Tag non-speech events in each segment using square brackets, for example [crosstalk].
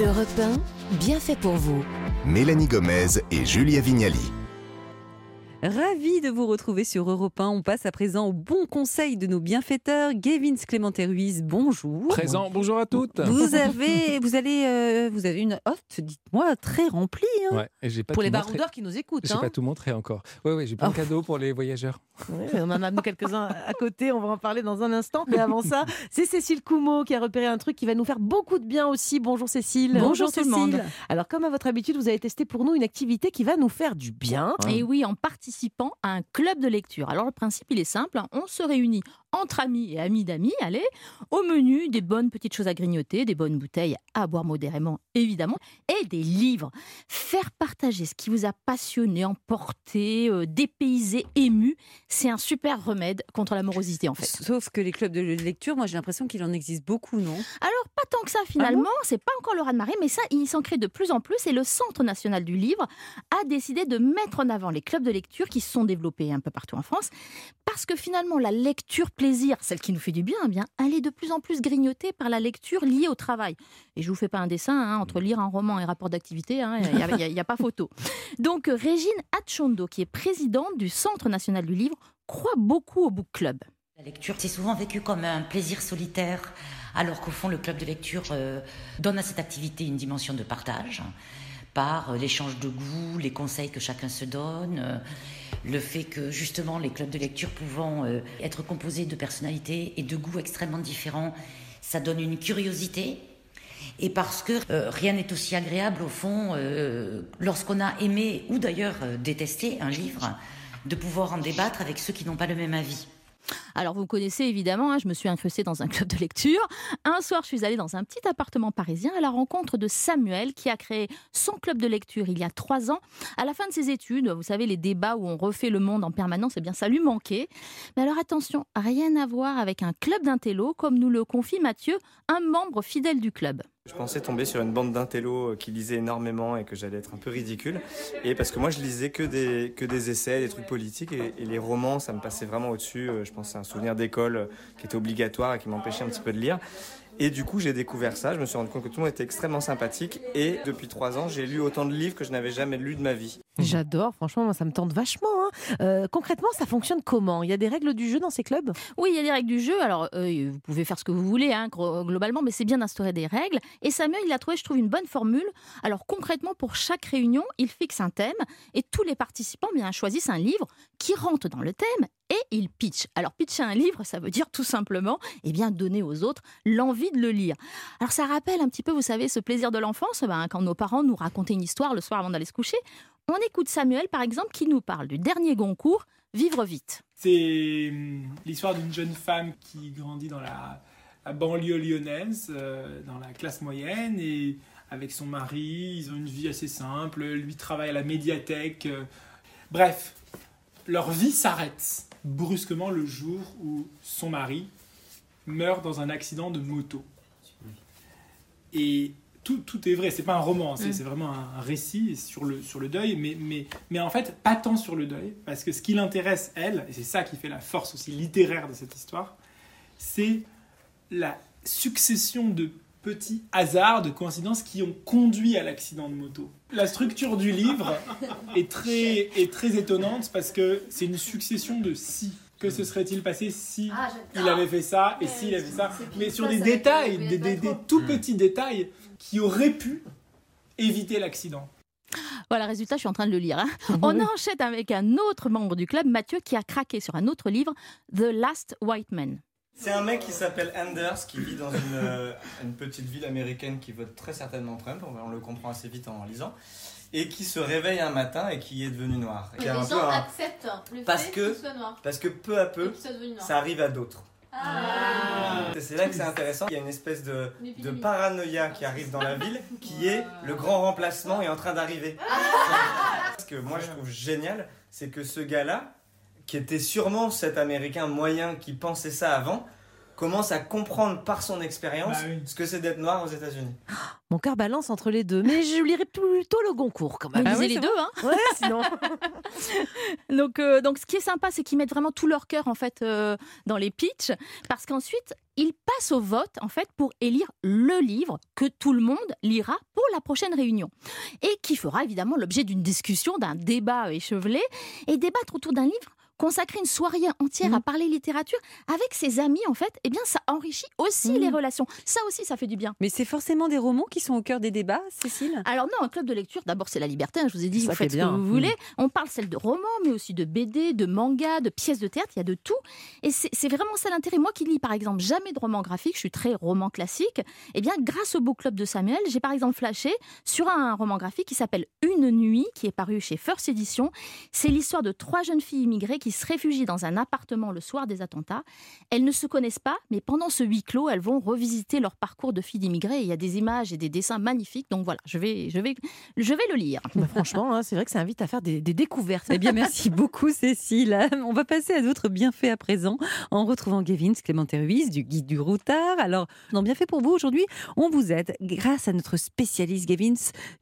Europe 1, bien fait pour vous. Mélanie Gomez et Julia Vignali. Ravi de vous retrouver sur Europe 1. On passe à présent au bon conseil de nos bienfaiteurs. Gavin Clément Ruiz, bonjour. Présent, bonjour à toutes. Vous avez, vous allez, euh, vous avez une offre, dites-moi, très remplie. hein. Ouais, et j'ai pas Pour les montré. baroudeurs qui nous écoutent. J'ai hein. pas tout montré encore. Oui, oui, j'ai plein de Oh. cadeaux pour les voyageurs. Ouais, on en a nous quelques-uns à côté, on va en parler dans un instant. Mais avant ça, c'est Cécile Coumeau qui a repéré un truc qui va nous faire beaucoup de bien aussi. Bonjour Cécile. Bonjour tout le monde. Alors comme à votre habitude, vous avez testé pour nous une activité qui va nous faire du bien. Et oui, en participant à un club de lecture. Alors le principe, il est simple. hein. On se réunit entre amis et amis d'amis, allez, au menu des bonnes petites choses à grignoter, des bonnes bouteilles à boire modérément, évidemment, et des livres. Faire partager ce qui vous a passionné, emporté, euh, dépaysé, ému, c'est un super remède contre la morosité en fait. Sauf que les clubs de lecture, moi j'ai l'impression qu'il en existe beaucoup, non? Alors, pas tant que ça finalement, c'est pas encore le raz-de-marée, mais ça, il s'en crée de plus en plus. Et le Centre national du livre a décidé de mettre en avant les clubs de lecture qui se sont développés un peu partout en France. Parce que finalement, la lecture celle qui nous fait du bien, eh bien, elle est de plus en plus grignotée par la lecture liée au travail. Et je vous fais pas un dessin, hein, entre lire un roman et rapport d'activité, hein, il n'y a, pas photo. Donc, Régine Atchondo, qui est présidente du Centre national du livre, croit beaucoup au book club. La lecture, c'est souvent vécu comme un plaisir solitaire, alors qu'au fond, le club de lecture euh, donne à cette activité une dimension de partage, par euh, l'échange de goûts, les conseils que chacun se donne, euh, le fait que justement les clubs de lecture pouvant euh, être composés de personnalités et de goûts extrêmement différents, ça donne une curiosité. Et parce que rien n'est aussi agréable au fond, lorsqu'on a aimé ou d'ailleurs détesté un livre, de pouvoir en débattre avec ceux qui n'ont pas le même avis. Alors vous connaissez évidemment, hein, je me suis incrustée dans un club de lecture. Un soir, je suis allée dans un petit appartement parisien à la rencontre de Samuel qui a créé son club de lecture il y a trois ans. À la fin de ses études, vous savez, les débats où on refait le monde en permanence, eh bien ça lui manquait. Mais alors attention, rien à voir avec un club d'intello comme nous le confie Mathieu, un membre fidèle du club. Je pensais tomber sur une bande d'intello qui lisait énormément et que j'allais être un peu ridicule. Et parce que moi, je lisais que des, que des essais, des trucs politiques et, et les romans, ça me passait vraiment au-dessus. Euh, Je que c'est un souvenir d'école euh, qui était obligatoire et qui m'empêchait un petit peu de lire. Et du coup, j'ai découvert ça. Je me suis rendu compte que tout le monde était extrêmement sympathique. Et depuis trois ans, j'ai lu autant de livres que je n'avais jamais lu de ma vie. J'adore, franchement, moi, ça me tente vachement. hein. Euh, concrètement, ça fonctionne comment? Il y a des règles du jeu dans ces clubs? Oui, il y a des règles du jeu. Alors, euh, vous pouvez faire ce que vous voulez, hein, globalement, mais c'est bien d'instaurer des règles. Et Samuel, il a trouvé, je trouve, une bonne formule. Alors, concrètement, pour chaque réunion, il fixe un thème et tous les participants bien, choisissent un livre qui rentre dans le thème et il pitch. Alors, pitcher un livre, ça veut dire tout simplement eh bien, donner aux autres l'envie de le lire. Alors, ça rappelle un petit peu, vous savez, ce plaisir de l'enfance, ben, quand nos parents nous racontaient une histoire le soir avant d'aller se coucher. On écoute Samuel, par exemple, qui nous parle du dernier Goncourt, Vivre vite. C'est hum, l'histoire d'une jeune femme qui grandit dans la, la banlieue lyonnaise, euh, dans la classe moyenne, et avec son mari, ils ont une vie assez simple, lui travaille à la médiathèque. euh. Bref, leur vie s'arrête brusquement le jour où son mari meurt dans un accident de moto. Et tout, tout est vrai, c'est pas un roman, c'est Mm. c'est vraiment un récit sur le, sur le deuil, mais, mais, mais en fait, pas tant sur le deuil, parce que ce qui l'intéresse, elle, et c'est ça qui fait la force aussi littéraire de cette histoire, c'est la succession de petits hasards, de coïncidences qui ont conduit à l'accident de moto. La structure du livre [laughs] est très, est très étonnante parce que c'est une succession de si. Que se serait-il passé si il avait fait ça et s'il avait fait ça Mais sur des détails, des, des- des tout petits détails qui auraient pu éviter l'accident. Voilà, résultat, je suis en train de le lire. hein. [laughs] On enchaîne avec un autre membre du club, Mathieu, qui a craqué sur un autre livre, The Last White Man. C'est un mec qui s'appelle Anders, qui vit dans une, euh, une petite ville américaine qui vote très certainement Trump, on, on le comprend assez vite en lisant, et qui se réveille un matin et qui est devenu noir. Un peu un- acceptent le Parce fait que- qu'il soit noir. Parce que peu à peu, ça arrive à d'autres. Ah. Et C'est là que c'est intéressant. Il y a une espèce de, de paranoïa qui arrive dans la ville, [laughs] qui est le grand remplacement est en train d'arriver. Ce que moi je trouve génial, c'est que ce gars-là, qui était sûrement cet Américain moyen qui pensait ça avant, commence à comprendre par son expérience Bah oui. ce que c'est d'être noir aux États-Unis. [gasps] Mon cœur balance entre les deux, mais je lirai plutôt le Goncourt quand même. Vous Ah oui, lisez les deux, hein Ouais, sinon. [laughs] donc, euh, donc, ce qui est sympa, c'est qu'ils mettent vraiment tout leur cœur en fait euh, dans les pitchs, parce qu'ensuite ils passent au vote en fait pour élire le livre que tout le monde lira pour la prochaine réunion et qui fera évidemment l'objet d'une discussion, d'un débat échevelé et débattre autour d'un livre. Consacrer une soirée entière à parler littérature avec ses amis, en fait, eh bien, ça enrichit aussi les relations. Ça aussi, ça fait du bien. Mais c'est forcément des romans qui sont au cœur des débats, Cécile? Alors non, un club de lecture, d'abord c'est la liberté, hein, je vous ai dit, Ça vous faites ce que vous voulez. On parle celle de romans, mais aussi de BD, de manga, de pièces de théâtre, il y a de tout. Et c'est vraiment ça l'intérêt. Moi qui lis par exemple jamais de romans graphiques, je suis très roman classique, eh bien grâce au book club de Samuel, j'ai par exemple flashé sur un roman graphique qui s'appelle Une nuit, qui est paru chez First Edition. C'est l'histoire de trois jeunes filles immigrées qui se réfugient dans un appartement le soir des attentats. Elles ne se connaissent pas, mais pendant ce huis clos, elles vont revisiter leur parcours de filles d'immigrés. Il y a des images et des dessins magnifiques. Donc voilà, je vais, je vais, je vais le lire. Bah, franchement, hein, c'est vrai que ça invite à faire des, des découvertes. Eh bien, merci [laughs] beaucoup, Cécile. On va passer à d'autres bienfaits à présent en retrouvant Gavin Clémenté Ruiz du Guide du Routard. Alors, dans Bienfait pour vous aujourd'hui, on vous aide grâce à notre spécialiste Gavin.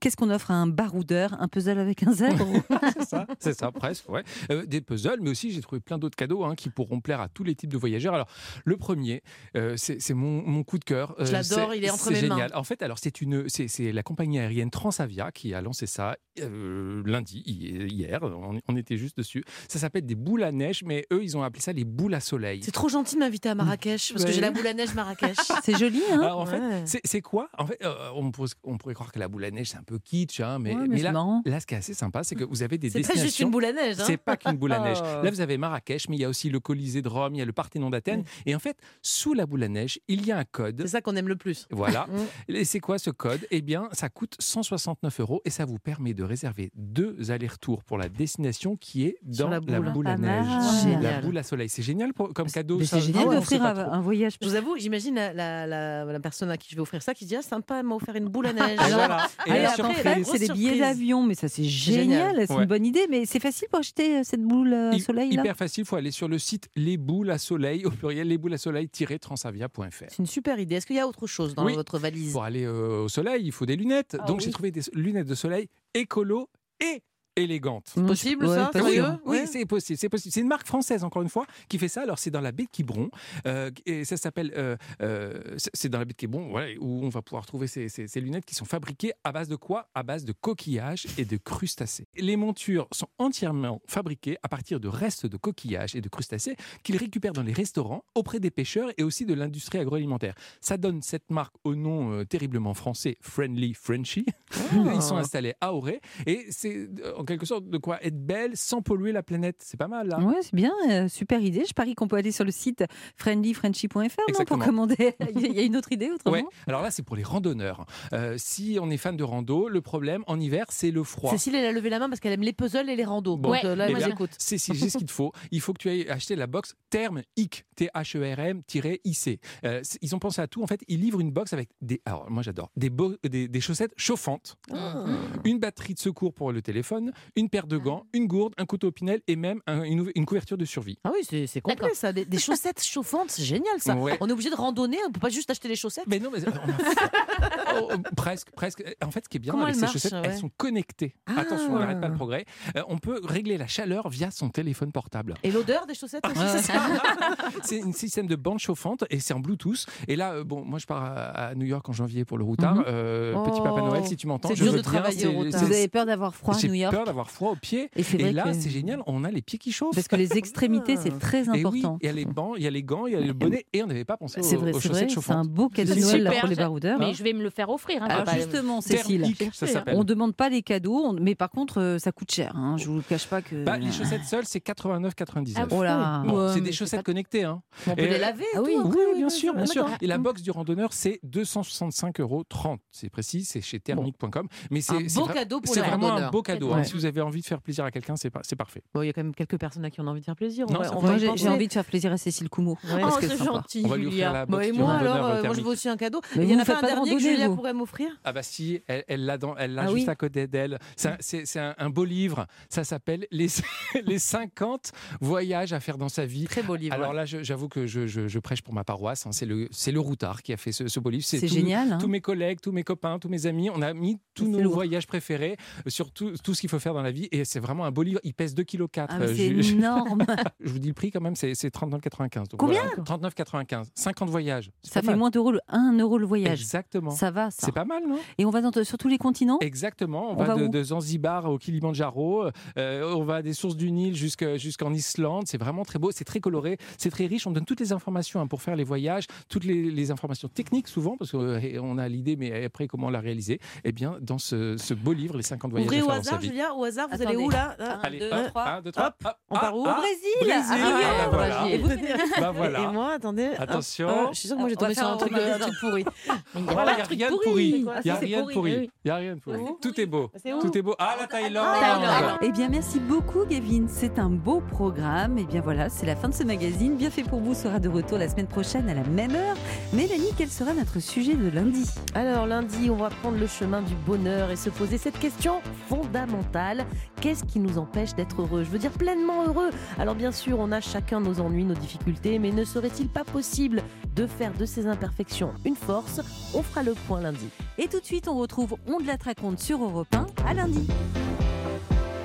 Qu'est-ce qu'on offre à un baroudeur? Un puzzle avec un zèbre? [laughs] C'est ça, c'est ça, presque. Ouais. Euh, des puzzles, mais aussi j'ai trouvé plein d'autres cadeaux hein, qui pourront plaire à tous les types de voyageurs. Alors, le premier, euh, c'est mon, mon coup de cœur. Je Euh, l'adore, c'est- il est entre c'est mes mains. génial. En fait, alors c'est une, c'est la compagnie aérienne Transavia qui a lancé ça euh, lundi, hi- hier. On, on était juste dessus. Ça s'appelle des boules à neige, mais eux, ils ont appelé ça les boules à soleil. C'est trop gentil de m'inviter à Marrakech, parce que j'ai la boule à neige Marrakech. [laughs] C'est joli, hein Alors, en fait, Ouais. c'est- c'est quoi? En fait, euh, on, pourrait, on pourrait croire que la boule à neige, c'est un peu kitsch, hein, mais, Ouais, mais mais c'est là, là, ce qui est assez sympa, c'est que vous avez des C'est pas destinations. juste une boule à neige. Hein. C'est pas qu'une boule à neige. [laughs] Là, vous avez Marrakech, mais il y a aussi le Colisée de Rome, il y a le Parthénon d'Athènes. Et en fait, sous la boule à neige, il y a un code. C'est ça qu'on aime le plus. Voilà. [laughs] Mm. Et c'est quoi ce code? Eh bien, ça coûte 169 euros et ça vous permet de réserver deux allers-retours pour la destination qui est dans la la boule. à neige. mal. La boule à soleil. C'est génial pour- comme cadeau. C'est génial Ah ouais, d'offrir un, voyage. Je vous avoue, j'imagine la, la, la- la personne à qui je vais offrir ça qui se dit Ah, sympa, elle m'a offert une boule à [laughs] neige. Et voilà. Et après, c'est des billets d'avion, mais ça c'est génial. c'est Ouais. une bonne idée. Mais c'est facile pour acheter euh, cette boule euh, soleil là Hyper facile, il faut aller sur le site les boules à soleil, [laughs] au pluriel les boules à soleil-transavia.fr. C'est une super idée. Est-ce qu'il y a autre chose dans Oui. votre valise? Pour aller euh, au soleil, il faut des lunettes. Ah Donc oui. j'ai trouvé des lunettes de soleil écolo et élégantes. Mmh. Possible Ouais, ça. Oui, Ouais. c'est possible, c'est possible. C'est une marque française encore une fois qui fait ça. Alors c'est dans la baie de Quiberon euh, et ça s'appelle, euh, euh, c'est c'est dans la baie de Quiberon, où on va pouvoir trouver ces, ces- ces lunettes qui sont fabriquées à base de quoi? À base de coquillages et de crustacés. Les montures sont entièrement fabriquées à partir de restes de coquillages et de crustacés qu'ils récupèrent dans les restaurants auprès des pêcheurs et aussi de l'industrie agroalimentaire. Ça donne cette marque au nom euh, terriblement français Friendly Frenchy. Ils sont installés à Auray et c'est euh, en quelque sorte de quoi être belle sans polluer la planète. C'est pas mal là. Ouais, c'est bien, euh, super idée. Je parie qu'on peut aller sur le site friendlyfrenchy.fr pour commander. [laughs] Il y a une autre idée autrement Ouais. Alors là, c'est pour les randonneurs. Euh, si on est fan de rando, le problème en hiver, c'est le froid. Cécile, elle a levé la main parce qu'elle aime les puzzles et les randos. Bon. Donc euh, là, Eh moi j'écoute. C'est si j'ai ce qu'il te faut. Il faut que tu ailles acheter la box Terme IC, T-H-E-R-M-IC. Euh, ils ont pensé à tout. En fait, ils livrent une box avec des. Alors, moi j'adore. Des, des chaussettes chauffantes, Ah. une batterie de secours pour le téléphone, une paire de gants, une gourde, un couteau Pinel et même un- une, ouv- une couverture de survie. Ah oui, c'est complet ça. Des, des chaussettes chauffantes, c'est génial ça. Ouais. On est obligé de randonner, on peut pas juste acheter des chaussettes. Mais non, mais on a- Oh, oh, presque, presque. En fait, ce qui est bien Comment avec ces chaussettes, ouais. elles sont connectées. Ah. Attention, on n'arrête pas le progrès. Euh, on peut régler la chaleur via son téléphone portable. Et l'odeur des chaussettes aussi, Ah, c'est ça [laughs] c'est un système de bande chauffante et c'est en Bluetooth. Et là, euh, bon, moi je pars à, à New York en janvier pour le routard. Mhm. Euh, Oh, Petit Papa Noël, si tu m'entends, c'est je dur veux de bien, travailler au routard. Vous avez peur d'avoir froid à New York? Peur d'avoir froid aux pieds. Et là, que- c'est génial, on a les pieds qui chauffent. Parce que les [laughs] extrémités, c'est très Et oui, important. il y a les bancs, il y a les gants, il y a le bonnet et on n'avait pas pensé aux, C'est vrai, aux c'est vrai, chaussettes c'est un chauffantes. beau cadeau de Noël pour les baroudeurs. Mais je vais me le faire offrir. hein, Alors pas- justement, Cécile, ça on demande pas les cadeaux, on- mais par contre, euh, ça coûte cher. Hein. Je vous le cache pas que. Bah, les chaussettes seules, c'est 89,99. Oh là. Bon, Ouais, c'est des chaussettes pas- connectées. Hein. On peut Et- les laver Ah oui. tout, Oui, bien sûr, bien. Et la box du randonneur, c'est 265,30 euros. C'est précis, c'est chez thermique.com. Mais c'est Un c'est beau vra- cadeau pour C'est les vraiment un beau cadeau. Si vous avez envie de faire plaisir à quelqu'un, c'est pas- c'est parfait. Bon, il y a quand même quelques personnes à qui on a envie de faire plaisir. On Non, on va j'ai envie de faire plaisir à Cécile Coumeau. Ouais. Parce Oh, que c'est gentil, On va lui offrir Julia. Bah, et moi alors, euh, moi je veux aussi un cadeau. Mais Il y en a pas un dernier que Julia vous. pourrait m'offrir? Ah bah si, elle elle l'a dans- elle l'a Ah juste oui. à côté d'elle. C'est un- C'est c'est un, un beau livre. Ça s'appelle les, [laughs] les 50 voyages à faire dans sa vie. Très beau livre. Alors là, j'avoue que je, je- je prêche pour ma paroisse. hein. C'est le, c'est le Routard qui a fait ce, ce beau livre. C'est génial. hein. Tous mes collègues, tous mes copains, tous mes amis, on a mis tous nos voyages préférés sur tout, tout ce qu'il faut faire dans la vie. Et c'est vraiment un beau livre. Il pèse 2,4 kg. Ah, mais c'est énorme. [laughs] je vous dis le prix quand même, c'est c'est 39,95. Donc Combien voilà, 39,95. 50 voyages. Ça fait mal. moins d'euros, le 1 euro le voyage. Exactement. Ça va, ça. C'est pas mal, non? Et on va dans- sur tous les continents? Exactement, on, On va, va de, Zanzibar au Kilimanjaro, euh, on va des sources du Nil jusque- jusqu'en Islande, c'est vraiment très beau, c'est très coloré, c'est très riche, on donne toutes les informations hein, pour faire les voyages, toutes les, les informations techniques souvent, parce qu'on a l'idée, mais après comment la réaliser, eh bien dans ce, ce beau livre, Les 50 voyages Ouvrez au hasard, vie. Au hasard, vous Attendez. allez où là Allez, deux, hop, trois. un, deux, trois, Hop, hop, on part où Au ah, Brésil Brésil, Ah, ah, voilà. Et vous Bah [laughs] voilà. Et moi, attendez. hop, Attention. hop, je suis sûre que moi j'ai On va tombé sur faire un un truc, repas. un truc pourri. [laughs] Il n'y a rien de pourri. Il n'y a rien de pourri. Il y a rien de pourri. Tout est beau. C'est où Tout est beau. Ah, la Thaïlande. Thaïlande. Eh bien, merci beaucoup, Gavin. C'est un beau programme. Et bien voilà, c'est la fin de ce magazine. Bien fait pour vous sera de retour la semaine prochaine à la même heure. Mélanie, quel sera notre sujet de lundi? Alors lundi, on va prendre le chemin du bonheur et se poser cette question fondamentale. Qu'est-ce qui nous empêche d'être heureux? Je veux dire pleinement heureux. Alors bien sûr, on a chacun nos ennuis, nos difficultés, mais ne serait-il pas possible de faire de ces imperfections une force? On fera le point lundi. Et tout de suite, on retrouve On de la raconte sur Europe 1. À lundi.